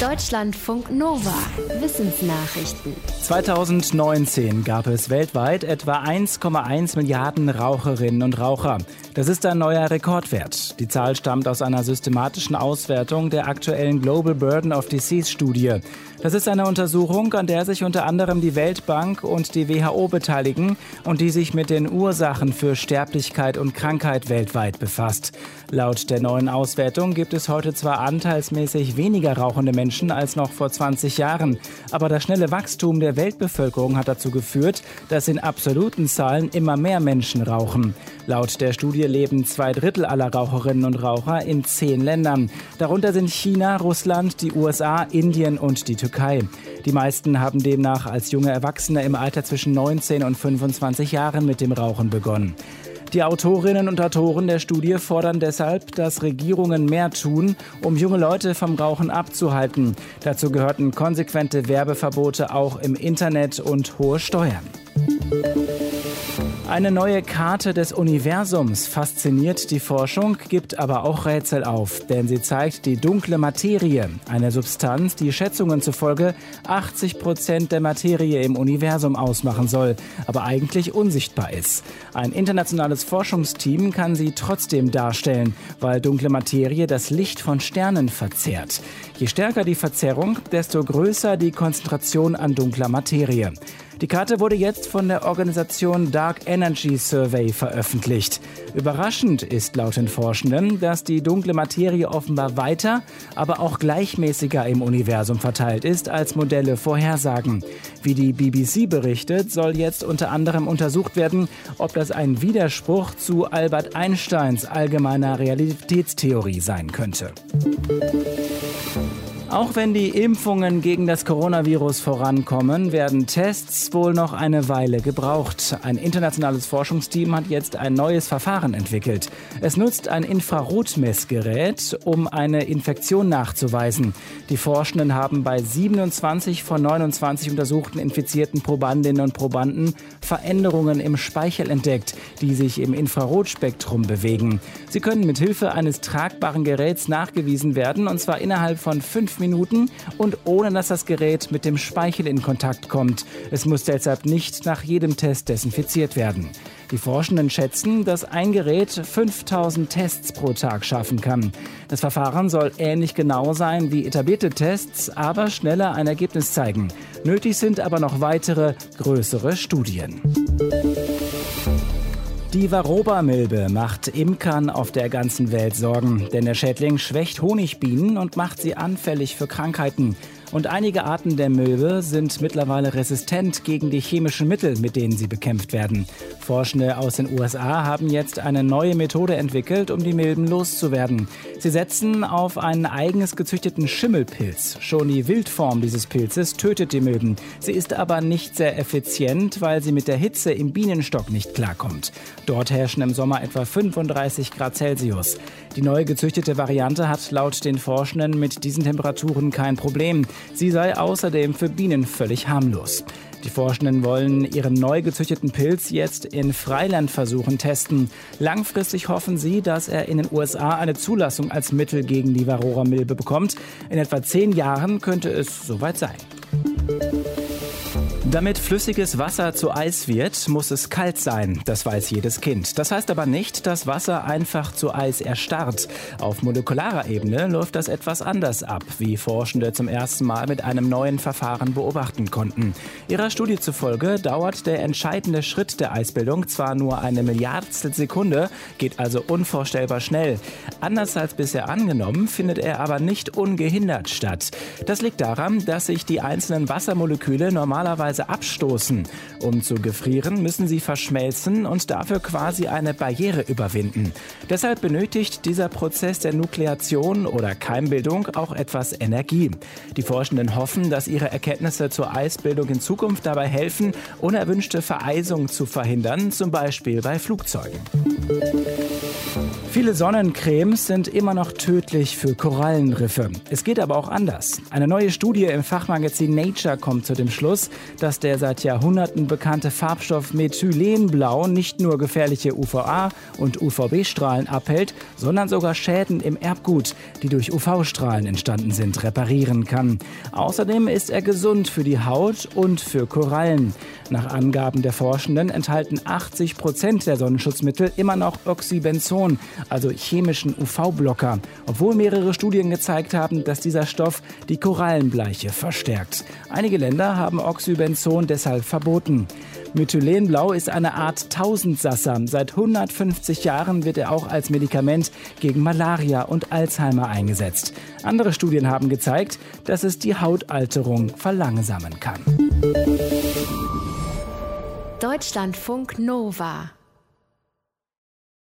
Deutschlandfunk Nova. Wissensnachrichten. 2019 gab es weltweit etwa 1,1 Milliarden Raucherinnen und Raucher. Das ist ein neuer Rekordwert. Die Zahl stammt aus einer systematischen Auswertung der aktuellen Global Burden of Disease Studie. Das ist eine Untersuchung, an der sich unter anderem die Weltbank und die WHO beteiligen und die sich mit den Ursachen für Sterblichkeit und Krankheit weltweit befasst. Laut der neuen Auswertung gibt es heute zwar anteilsmäßig weniger rauchende Menschen als noch vor 20 Jahren, aber das schnelle Wachstum der Weltbevölkerung hat dazu geführt, dass in absoluten Zahlen immer mehr Menschen rauchen. Laut der Studie leben zwei Drittel aller Raucherinnen und Raucher in zehn Ländern. Darunter sind China, Russland, die USA, Indien und die Türkei. Die meisten haben demnach als junge Erwachsene im Alter zwischen 19 und 25 Jahren mit dem Rauchen begonnen. Die Autorinnen und Autoren der Studie fordern deshalb, dass Regierungen mehr tun, um junge Leute vom Rauchen abzuhalten. Dazu gehörten konsequente Werbeverbote auch im Internet und hohe Steuern. Eine neue Karte des Universums fasziniert die Forschung, gibt aber auch Rätsel auf, denn sie zeigt die dunkle Materie, eine Substanz, die Schätzungen zufolge 80 Prozent der Materie im Universum ausmachen soll, aber eigentlich unsichtbar ist. Ein internationales Forschungsteam kann sie trotzdem darstellen, weil dunkle Materie das Licht von Sternen verzerrt. Je stärker die Verzerrung, desto größer die Konzentration an dunkler Materie. Die Karte wurde jetzt von der Organisation Dark Energy Survey veröffentlicht. Überraschend ist laut den Forschenden, dass die dunkle Materie offenbar weiter, aber auch gleichmäßiger im Universum verteilt ist, als Modelle vorhersagen. Wie die BBC berichtet, soll jetzt unter anderem untersucht werden, ob das ein Widerspruch zu Albert Einsteins allgemeiner Realitätstheorie sein könnte. Auch wenn die Impfungen gegen das Coronavirus vorankommen, werden Tests wohl noch eine Weile gebraucht. Ein internationales Forschungsteam hat jetzt ein neues Verfahren entwickelt. Es nutzt ein Infrarotmessgerät, um eine Infektion nachzuweisen. Die Forschenden haben bei 27 von 29 untersuchten infizierten Probandinnen und Probanden Veränderungen im Speichel entdeckt, die sich im Infrarotspektrum bewegen. Sie können mit Hilfe eines tragbaren Geräts nachgewiesen werden, und zwar innerhalb von fünf Minuten und ohne dass das Gerät mit dem Speichel in Kontakt kommt. Es muss deshalb nicht nach jedem Test desinfiziert werden. Die Forschenden schätzen, dass ein Gerät 5000 Tests pro Tag schaffen kann. Das Verfahren soll ähnlich genau sein wie etablierte Tests, aber schneller ein Ergebnis zeigen. Nötig sind aber noch weitere, größere Studien. Die Varroba-Milbe macht Imkern auf der ganzen Welt Sorgen, denn der Schädling schwächt Honigbienen und macht sie anfällig für Krankheiten. Und einige Arten der Milbe sind mittlerweile resistent gegen die chemischen Mittel, mit denen sie bekämpft werden. Forschende aus den USA haben jetzt eine neue Methode entwickelt, um die Milben loszuwerden. Sie setzen auf einen eigens gezüchteten Schimmelpilz. Schon die Wildform dieses Pilzes tötet die Milben. Sie ist aber nicht sehr effizient, weil sie mit der Hitze im Bienenstock nicht klarkommt. Dort herrschen im Sommer etwa 35 Grad Celsius. Die neu gezüchtete Variante hat laut den Forschenden mit diesen Temperaturen kein Problem. Sie sei außerdem für Bienen völlig harmlos. Die Forschenden wollen ihren neu gezüchteten Pilz jetzt in Freilandversuchen testen. Langfristig hoffen sie, dass er in den USA eine Zulassung als Mittel gegen die Varroa-Milbe bekommt. In etwa zehn Jahren könnte es soweit sein. Damit flüssiges Wasser zu Eis wird, muss es kalt sein. Das weiß jedes Kind. Das heißt aber nicht, dass Wasser einfach zu Eis erstarrt. Auf molekularer Ebene läuft das etwas anders ab, wie Forschende zum ersten Mal mit einem neuen Verfahren beobachten konnten. Ihrer Studie zufolge dauert der entscheidende Schritt der Eisbildung zwar nur eine Milliardstel Sekunde, geht also unvorstellbar schnell. Anders als bisher angenommen, findet er aber nicht ungehindert statt. Das liegt daran, dass sich die einzelnen Wassermoleküle normalerweise Abstoßen. Um zu gefrieren, müssen sie verschmelzen und dafür quasi eine Barriere überwinden. Deshalb benötigt dieser Prozess der Nukleation oder Keimbildung auch etwas Energie. Die Forschenden hoffen, dass ihre Erkenntnisse zur Eisbildung in Zukunft dabei helfen, unerwünschte Vereisung zu verhindern, zum Beispiel bei Flugzeugen. Viele Sonnencremes sind immer noch tödlich für Korallenriffe. Es geht aber auch anders. Eine neue Studie im Fachmagazin Nature kommt zu dem Schluss, dass der seit Jahrhunderten bekannte Farbstoff Methylenblau nicht nur gefährliche UVA- und UVB-Strahlen abhält, sondern sogar Schäden im Erbgut, die durch UV-Strahlen entstanden sind, reparieren kann. Außerdem ist er gesund für die Haut und für Korallen. Nach Angaben der Forschenden enthalten 80 Prozent der Sonnenschutzmittel immer noch Oxybenzon, also chemischen UV-Blocker, obwohl mehrere Studien gezeigt haben, dass dieser Stoff die Korallenbleiche verstärkt. Einige Länder haben Oxybenzon deshalb verboten. Methylenblau ist eine Art Tausendsasser. Seit 150 Jahren wird er auch als Medikament gegen Malaria und Alzheimer eingesetzt. Andere Studien haben gezeigt, dass es die Hautalterung verlangsamen kann. Deutschlandfunk Nova